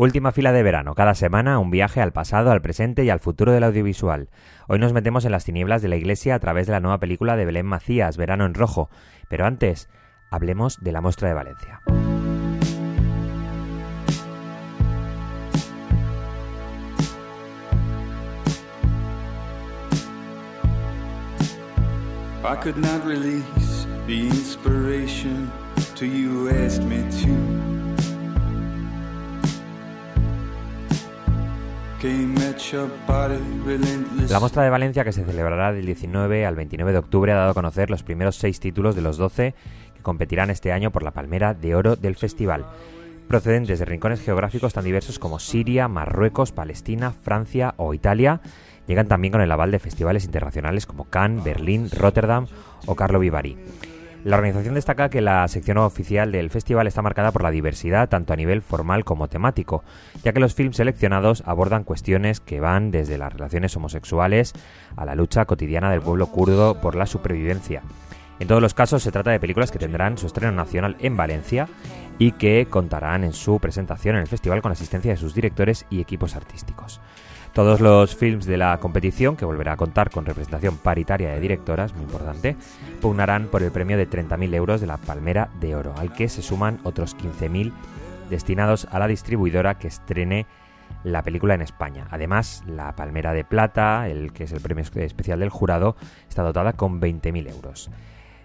Última fila de verano, cada semana un viaje al pasado, al presente y al futuro del audiovisual. Hoy nos metemos en las tinieblas de la iglesia a través de la nueva película de Belén Macías, Verano en Rojo. Pero antes, hablemos de la Mostra de Valencia. La muestra de Valencia, que se celebrará del 19 al 29 de octubre, ha dado a conocer los primeros seis títulos de los 12 que competirán este año por la palmera de oro del festival, procedentes de rincones geográficos tan diversos como Siria, Marruecos, Palestina, Francia o Italia. Llegan también con el aval de festivales internacionales como Cannes, Berlín, Rotterdam o Carlo Vivari. La organización destaca que la sección oficial del festival está marcada por la diversidad tanto a nivel formal como temático, ya que los films seleccionados abordan cuestiones que van desde las relaciones homosexuales a la lucha cotidiana del pueblo kurdo por la supervivencia. En todos los casos se trata de películas que tendrán su estreno nacional en Valencia y que contarán en su presentación en el festival con la asistencia de sus directores y equipos artísticos. Todos los films de la competición, que volverá a contar con representación paritaria de directoras, muy importante, pugnarán por el premio de 30.000 euros de la Palmera de Oro, al que se suman otros 15.000 destinados a la distribuidora que estrene la película en España. Además, la Palmera de Plata, el que es el premio especial del jurado, está dotada con 20.000 euros.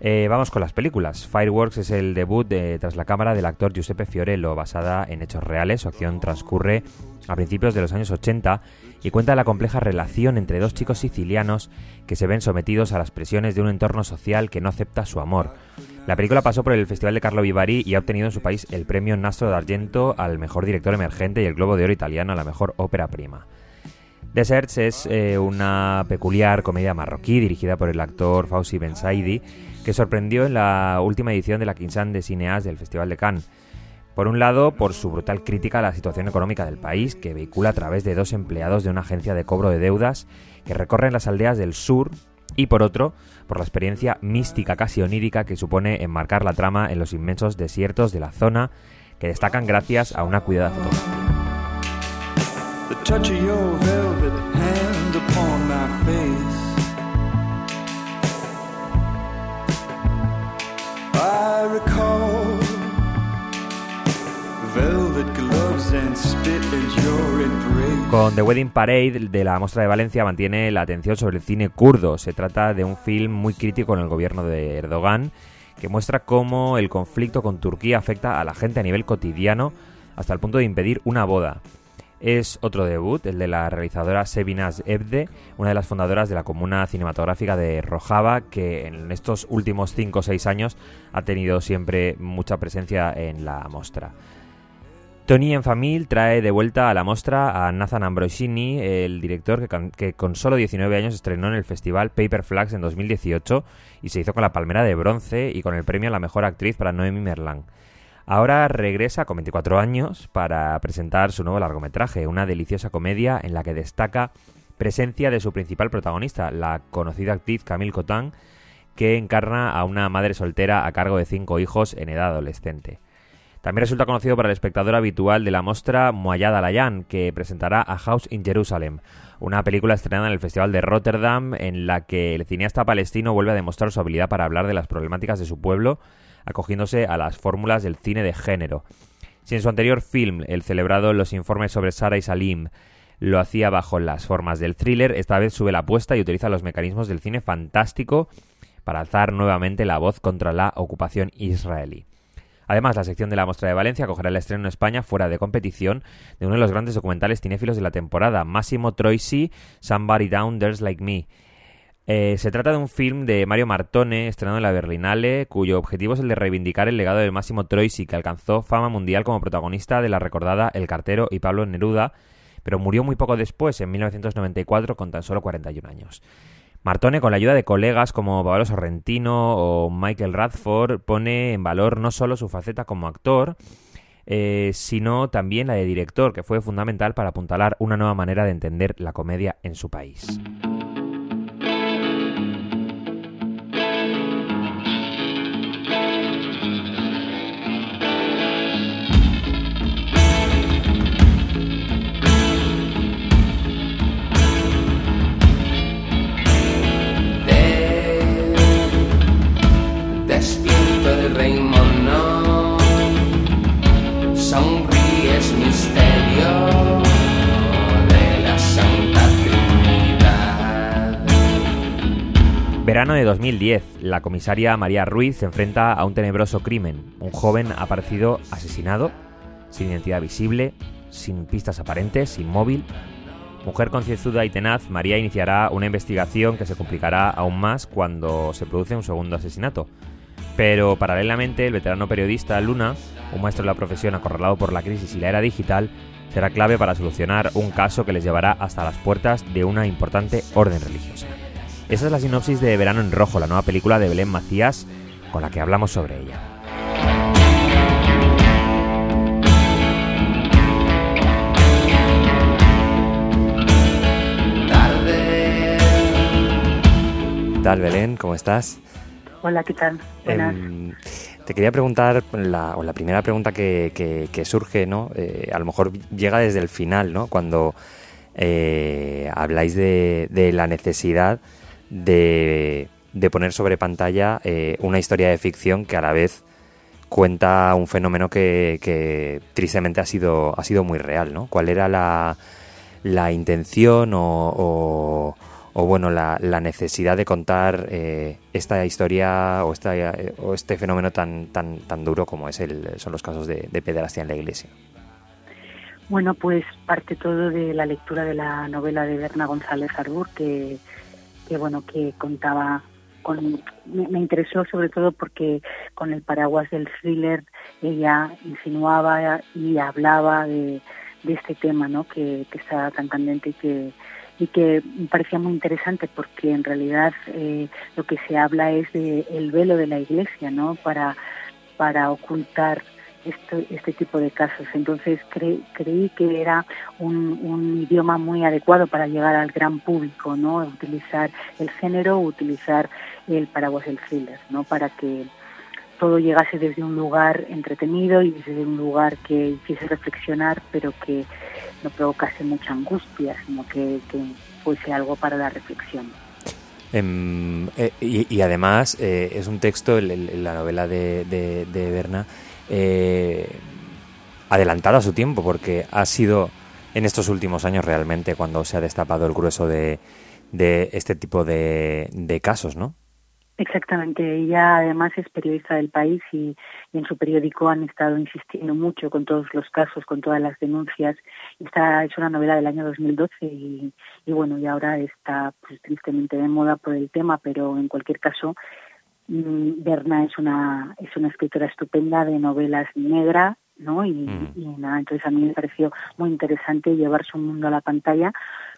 Eh, vamos con las películas. Fireworks es el debut de Tras la cámara del actor Giuseppe Fiorello, basada en hechos reales. Su acción transcurre a principios de los años 80 y cuenta la compleja relación entre dos chicos sicilianos que se ven sometidos a las presiones de un entorno social que no acepta su amor. La película pasó por el Festival de Carlo Vivari y ha obtenido en su país el premio Nastro d'Argento al mejor director emergente y el Globo de Oro italiano a la mejor ópera prima. Deserts es eh, una peculiar comedia marroquí dirigida por el actor Fauzi Bensaidi que sorprendió en la última edición de la Quinzán de Cineas del Festival de Cannes. Por un lado, por su brutal crítica a la situación económica del país, que vehicula a través de dos empleados de una agencia de cobro de deudas que recorren las aldeas del sur, y por otro, por la experiencia mística casi onírica que supone enmarcar la trama en los inmensos desiertos de la zona, que destacan gracias a una cuidada fotografía. Con The Wedding Parade de la Mostra de Valencia mantiene la atención sobre el cine kurdo. Se trata de un film muy crítico en el gobierno de Erdogan que muestra cómo el conflicto con Turquía afecta a la gente a nivel cotidiano hasta el punto de impedir una boda. Es otro debut, el de la realizadora Sebinas Ebde, una de las fundadoras de la comuna cinematográfica de Rojava, que en estos últimos 5 o 6 años ha tenido siempre mucha presencia en la mostra. Tony en Famil trae de vuelta a la mostra a Nathan Ambrosini, el director que, con solo 19 años estrenó en el festival Paper Flags en 2018 y se hizo con la palmera de bronce y con el premio a la mejor actriz para Noemi Merlan. Ahora regresa con 24 años para presentar su nuevo largometraje, una deliciosa comedia en la que destaca presencia de su principal protagonista, la conocida actriz Camille Cotin, que encarna a una madre soltera a cargo de cinco hijos en edad adolescente. También resulta conocido para el espectador habitual de la mostra Moayad Alayan, que presentará A House in Jerusalem, una película estrenada en el Festival de Rotterdam en la que el cineasta palestino vuelve a demostrar su habilidad para hablar de las problemáticas de su pueblo, acogiéndose a las fórmulas del cine de género. Si en su anterior film, el celebrado Los informes sobre Sara y Salim, lo hacía bajo las formas del thriller, esta vez sube la apuesta y utiliza los mecanismos del cine fantástico para alzar nuevamente la voz contra la ocupación israelí. Además, la sección de la Mostra de Valencia acogerá el estreno en España fuera de competición de uno de los grandes documentales cinéfilos de la temporada, Massimo Troisi, Somebody Down There's Like Me. Eh, se trata de un film de Mario Martone, estrenado en la Berlinale, cuyo objetivo es el de reivindicar el legado de Massimo Troisi, que alcanzó fama mundial como protagonista de la recordada El Cartero y Pablo Neruda, pero murió muy poco después, en 1994, con tan solo 41 años. Martone, con la ayuda de colegas como Pablo Sorrentino o Michael Radford, pone en valor no solo su faceta como actor, eh, sino también la de director, que fue fundamental para apuntalar una nueva manera de entender la comedia en su país. 2010, la comisaria María Ruiz se enfrenta a un tenebroso crimen. Un joven ha aparecido asesinado, sin identidad visible, sin pistas aparentes, sin móvil. Mujer concienzuda y tenaz, María iniciará una investigación que se complicará aún más cuando se produce un segundo asesinato. Pero paralelamente, el veterano periodista Luna, un maestro de la profesión acorralado por la crisis y la era digital, será clave para solucionar un caso que les llevará hasta las puertas de una importante orden religiosa. Esa es la sinopsis de Verano en Rojo, la nueva película de Belén Macías, con la que hablamos sobre ella. ¿Qué tal, Belén? ¿Cómo estás? Hola, ¿qué tal? Buenas. Em, te quería preguntar, la, o la primera pregunta que, surge, ¿no? Eh, a lo mejor llega desde el final, ¿no? Cuando eh, habláis de, la necesidad de, poner sobre pantalla eh, una historia de ficción que a la vez cuenta un fenómeno que, tristemente ha sido, ha sido muy real, ¿no? ¿Cuál era la, la intención o o bueno, la, necesidad de contar eh, esta historia o, esta, o este fenómeno tan, tan, tan duro como es el, son los casos de, de pederastia en la iglesia. Bueno, pues parte todo de la lectura de la novela de Berna González Arbur, que, que bueno, que contaba con, me, interesó sobre todo porque con el paraguas del thriller ella insinuaba y hablaba de, este tema, ¿no? Que, que está tan candente y que y que me parecía muy interesante porque en realidad eh, lo que se habla es de el velo de la iglesia, ¿no? Para, para ocultar este tipo de casos. Entonces creí que era un, idioma muy adecuado para llegar al gran público, ¿no? Utilizar el género, utilizar el paraguas del thriller, ¿no? Para que todo llegase desde un lugar entretenido y desde un lugar que hiciese reflexionar, pero que no provocase mucha angustia, sino que, fuese algo para la reflexión. Em, eh, y, además eh, es un texto, la novela de, de, Berna, eh, adelantado a su tiempo, porque ha sido en estos últimos años realmente cuando se ha destapado el grueso de, este tipo de, casos, ¿no? Exactamente, ella además es periodista del país y, en su periódico han estado insistiendo mucho con todos los casos, con todas las denuncias. Esta es una novela del año 2012 y, y bueno, y ahora está pues, tristemente de moda por el tema, pero en cualquier caso, Berna es una, es una escritora estupenda de novelas negra, ¿no? Y, mm. y, nada, entonces a mí me pareció muy interesante llevar su mundo a la pantalla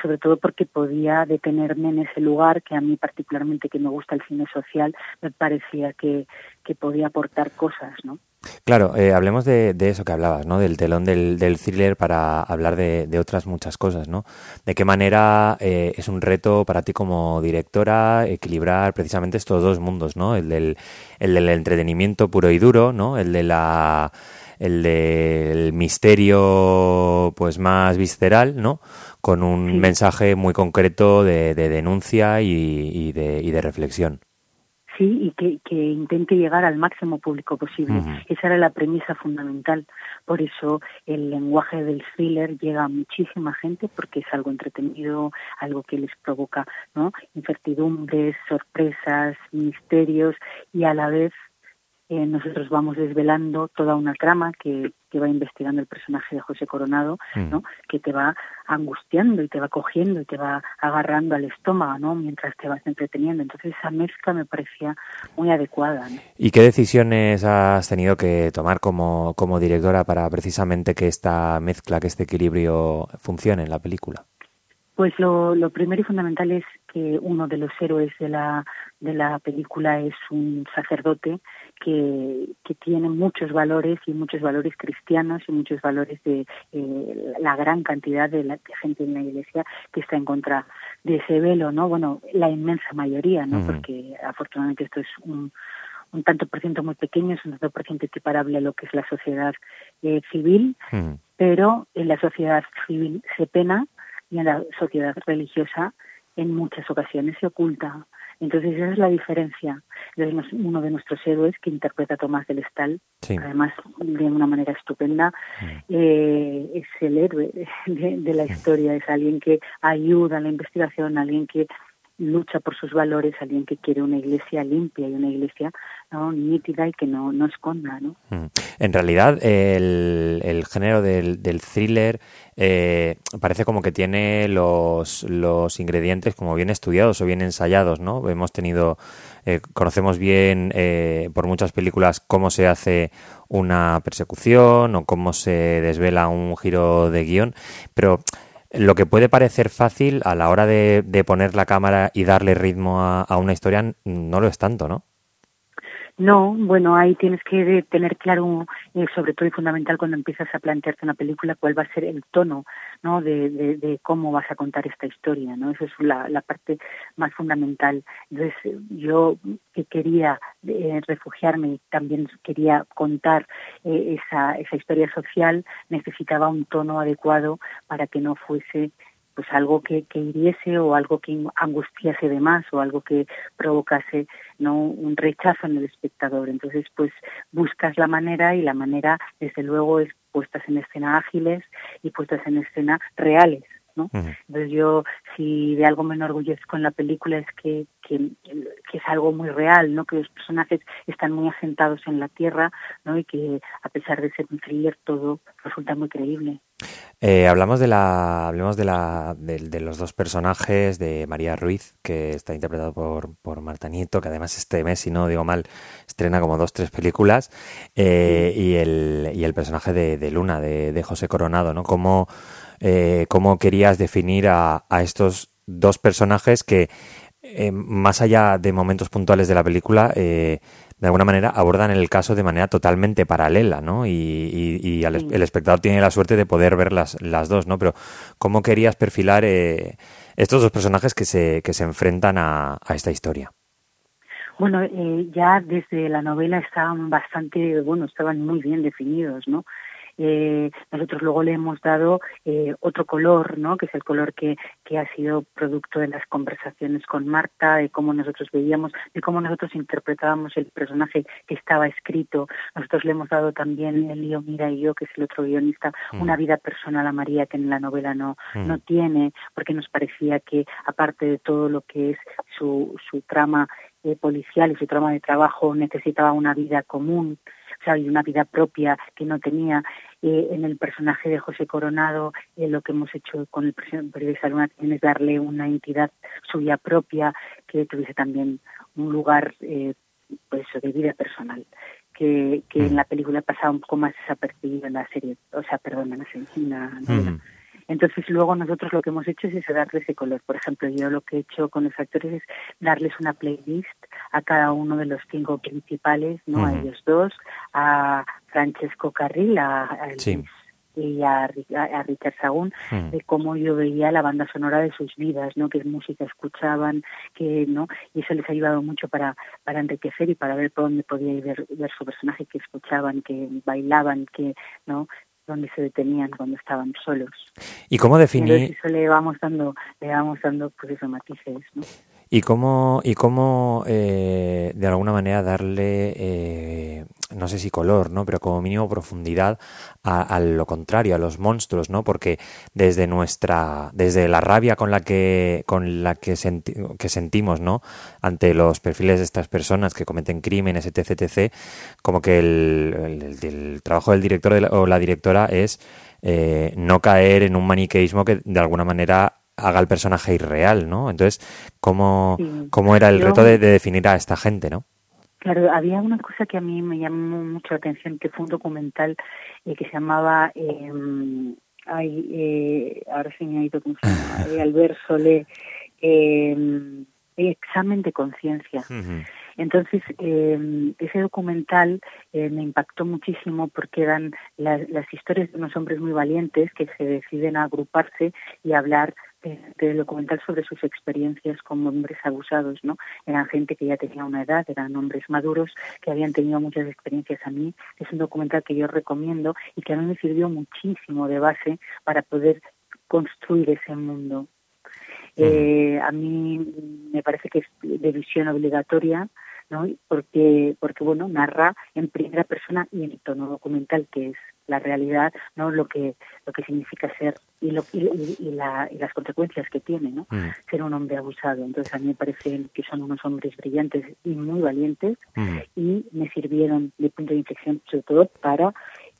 sobre todo porque podía detenerme en ese lugar que a mí particularmente que me gusta el cine social me parecía que, que podía aportar cosas, ¿no? Claro, eh, hablemos de, eso que hablabas, ¿no? Del telón del, del thriller para hablar de, otras muchas cosas, ¿no? ¿De qué manera eh, es un reto para ti como directora equilibrar precisamente estos dos mundos, ¿no? El del, el del entretenimiento puro y duro, ¿no? El de la el del misterio pues más visceral, ¿no? Con un mensaje muy concreto de, denuncia y, de, reflexión. Sí, y que, que, intente llegar al máximo público posible. Esa era la premisa fundamental. Por eso el lenguaje del thriller llega a muchísima gente porque es algo entretenido, algo que les provoca ¿no? incertidumbres, sorpresas, misterios y a la vez eh, nosotros vamos desvelando toda una trama que, que, va investigando el personaje de José Coronado, mm. ¿no? que te va angustiando y te va cogiendo y te va agarrando al estómago ¿no? mientras te vas entreteniendo. Entonces esa mezcla me parecía muy adecuada. ¿Y qué decisiones has tenido que tomar como, como directora para precisamente que esta mezcla, que este equilibrio funcione en la película? Pues lo, lo primero y fundamental es que uno de los héroes de la, de la película es un sacerdote que, que tiene muchos valores y muchos valores cristianos y muchos valores de eh, la gran cantidad de, la, gente en la iglesia que está en contra de ese velo, ¿no? Bueno, la inmensa mayoría, ¿no? Porque afortunadamente esto es un, un tanto por ciento muy pequeño, es un tanto por ciento equiparable a lo que es la sociedad eh, civil, pero en la sociedad civil se pena y en la sociedad religiosa en muchas ocasiones se oculta. Entonces esa es la diferencia. uno de nuestros héroes que interpreta a Tomás del Estal, además de una manera estupenda, mm. eh, es el héroe de, la historia, es alguien que ayuda a la investigación, alguien que lucha por sus valores, alguien que quiere una iglesia limpia y una iglesia ¿no? nítida y que no, no esconda. ¿no? Mm. En realidad, el, el género del, del thriller eh, parece como que tiene los, los ingredientes como bien estudiados o bien ensayados, ¿no? Hemos tenido, eh, conocemos bien eh, por muchas películas cómo se hace una persecución o cómo se desvela un giro de guion, pero lo que puede parecer fácil a la hora de, poner la cámara y darle ritmo a, a, una historia no lo es tanto, ¿no? No, bueno, ahí tienes que tener claro, eh, sobre todo y fundamental cuando empiezas a plantearte una película, cuál va a ser el tono, ¿no? De, cómo vas a contar esta historia, ¿no? Esa es la, parte más fundamental. Entonces, yo que quería eh, refugiarme también quería contar eh, esa, esa historia social, necesitaba un tono adecuado para que no fuese pues algo que, que hiriese o algo que angustiase de más o algo que provocase no un rechazo en el espectador entonces pues buscas la manera y la manera desde luego es puestas en escena ágiles y puestas en escena reales ¿no? Uh -huh. Entonces yo, si de algo me enorgullezco en la película es que, que, que, es algo muy real, ¿no? Que los personajes están muy asentados en la tierra, ¿no? Y que a pesar de ser un thriller todo resulta muy creíble. Eh, hablamos de la, hablemos de la, de, los dos personajes de María Ruiz, que está interpretado por, por Marta Nieto, que además este mes, si no digo mal, estrena como dos, tres películas, eh, y el, y el personaje de, Luna, de, José Coronado, ¿no? Como eh, cómo querías definir a, a, estos dos personajes que, eh, más allá de momentos puntuales de la película, eh, de alguna manera abordan el caso de manera totalmente paralela, ¿no? Y, y, y al, el espectador tiene la suerte de poder ver las, las dos, ¿no? Pero ¿cómo querías perfilar eh, estos dos personajes que se, que se enfrentan a, a esta historia? Bueno, eh, ya desde la novela estaban bastante, bueno, estaban muy bien definidos, ¿no? Eh, nosotros luego le hemos dado eh, otro color, ¿no? que es el color que, que ha sido producto de las conversaciones con Marta, de cómo nosotros veíamos, de cómo nosotros interpretábamos el personaje que estaba escrito. Nosotros le hemos dado también, el lío Mira y yo, que es el otro guionista, mm. una vida personal a María que en la novela no, mm. no tiene, porque nos parecía que aparte de todo lo que es su, su trama eh, policial y su trama de trabajo necesitaba una vida común y una vida propia que no tenía. Eh, en el personaje de José Coronado, eh, lo que hemos hecho con el periodista Luna también es darle una entidad suya propia que tuviese también un lugar eh, pues de vida personal que, que mm. en la película pasaba un poco más desapercibido en la serie, o sea, perdón, en la, en la novela. Mm. Entonces luego nosotros lo que hemos hecho es eso, darle ese color. Por ejemplo, yo lo que he hecho con los actores es darles una playlist a cada uno de los cinco principales, ¿no? Uh -huh. A ellos dos, a Francesco Carril, a, a sí. y a, a, Richard Sagún, uh -huh. de cómo yo veía la banda sonora de sus vidas, ¿no? Qué música escuchaban, que, ¿no? Y eso les ha ayudado mucho para, para enriquecer y para ver por dónde podía ver, ver su personaje, que escuchaban, que bailaban, que, ¿no? donde se detenían cuando estaban solos. ¿Y cómo definir? Eso le vamos dando, le vamos dando pues esos matices, ¿no? ¿Y cómo, y cómo eh, de alguna manera darle, eh, no sé si color, ¿no? Pero como mínimo profundidad a, lo contrario, a los monstruos, ¿no? Porque desde nuestra, desde la rabia con la que, con la que, senti que sentimos, ¿no? Ante los perfiles de estas personas que cometen crímenes, etc, etc, como que el, el, el trabajo del director de la, o la directora es eh, no caer en un maniqueísmo que de alguna manera haga el personaje irreal, ¿no? Entonces, ¿cómo, sí. cómo era el Yo, reto de, de, definir a esta gente, no? Claro, había una cosa que a mí me llamó mucho la atención, que fue un documental eh, que se llamaba, eh, ay, eh, ahora se me ha ido, ¿cómo se llama? Eh, Albert Solé, eh, Examen de Conciencia. Uh -huh. Entonces, eh, ese documental eh, me impactó muchísimo porque eran las, las historias de unos hombres muy valientes que se deciden a agruparse y hablar de documental sobre sus experiencias como hombres abusados, ¿no? Eran gente que ya tenía una edad, eran hombres maduros que habían tenido muchas experiencias a mí. Es un documental que yo recomiendo y que a mí me sirvió muchísimo de base para poder construir ese mundo. Eh, a mí me parece que es de visión obligatoria, ¿no? Porque, porque bueno, narra en primera persona y en tono documental, que es la realidad, no lo que lo que significa ser y, lo, y, las consecuencias que tiene, ¿no? Mm. Ser un hombre abusado. Entonces a mí me parece que son unos hombres brillantes y muy valientes mm. y me sirvieron de punto de inflexión sobre todo para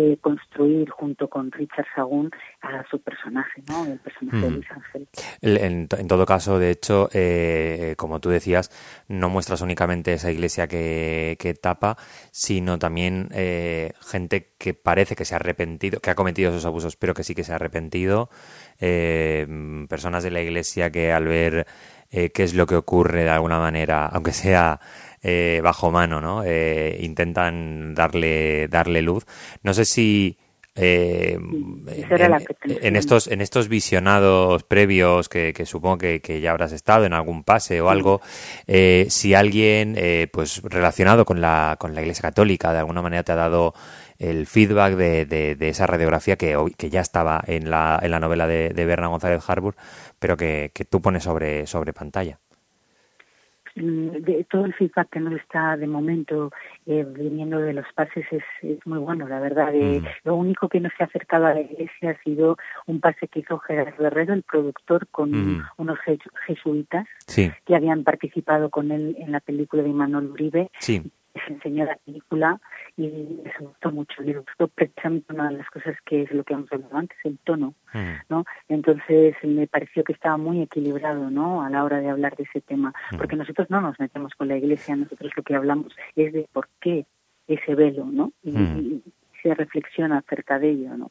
eh, construir junto con Richard Sagún a su personaje, ¿no? El personaje de mm. Luis Ángel. En, todo caso, de hecho, eh, como tú decías, no muestras únicamente esa iglesia que, tapa, sino también eh, gente que parece que se ha arrepentido, que ha cometido esos abusos, pero que sí que se ha arrepentido, personas de la iglesia que al ver qué es lo que ocurre de alguna manera, aunque sea eh, bajo mano, ¿no? Eh, intentan darle, darle luz. No sé si eh, en, estos, en estos visionados previos que, supongo que, ya habrás estado en algún pase o algo, si alguien pues relacionado con la, con la Iglesia Católica de alguna manera te ha dado el feedback de, de, esa radiografía que, que ya estaba en la, en la novela de, de Berna González Harbour, pero que, que tú pones sobre, sobre pantalla. Mm, de, todo el feedback que nos está de momento eh, viniendo de los pases es, es, muy bueno, la verdad. Eh, mm. Lo único que no se ha acercado a la iglesia ha sido un pase que hizo Gerardo Herrero, el productor, con mm. unos jesuitas que habían participado con él en la película de Manuel Uribe. Sí se enseñó la película y me gustó mucho. Le gustó precisamente una de las cosas que es lo que hemos hablado antes, el tono, mm. ¿no? Entonces me pareció que estaba muy equilibrado, ¿no? A la hora de hablar de ese tema, mm. porque nosotros no nos metemos con la iglesia, nosotros lo que hablamos es de por qué ese velo, ¿no? y mm. se reflexiona acerca de ello, ¿no?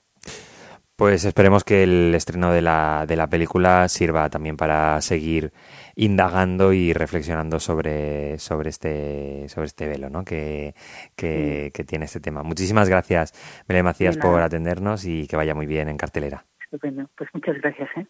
Pues esperemos que el estreno de la, de la película sirva también para seguir indagando y reflexionando sobre, sobre, este, sobre este velo ¿no? que, que, tiene este tema. Muchísimas gracias, Belén Macías, por atendernos y que vaya muy bien en cartelera. Estupendo. Pues muchas gracias. ¿eh?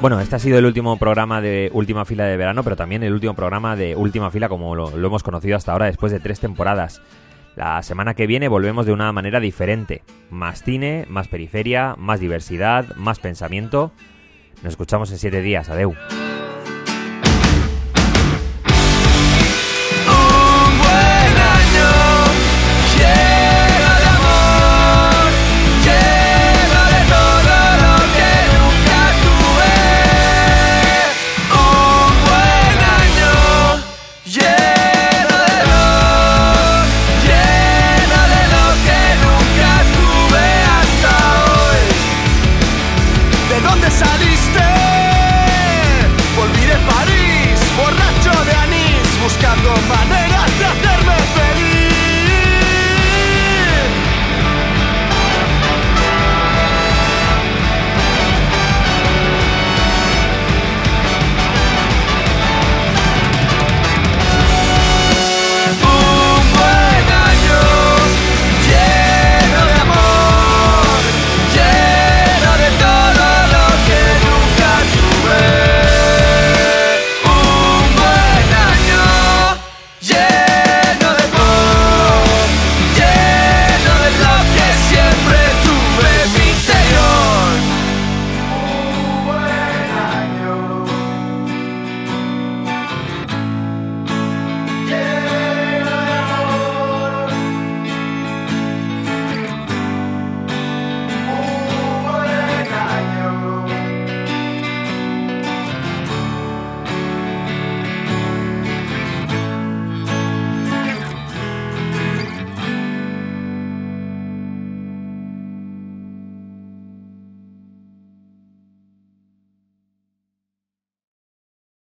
Bueno, este ha sido el último programa de Última Fila de verano, pero también el último programa de Última Fila como lo, hemos conocido hasta ahora después de tres temporadas. La semana que viene volvemos de una manera diferente. Más cine, más periferia, más diversidad, más pensamiento. Nos escuchamos en siete días. Adeu.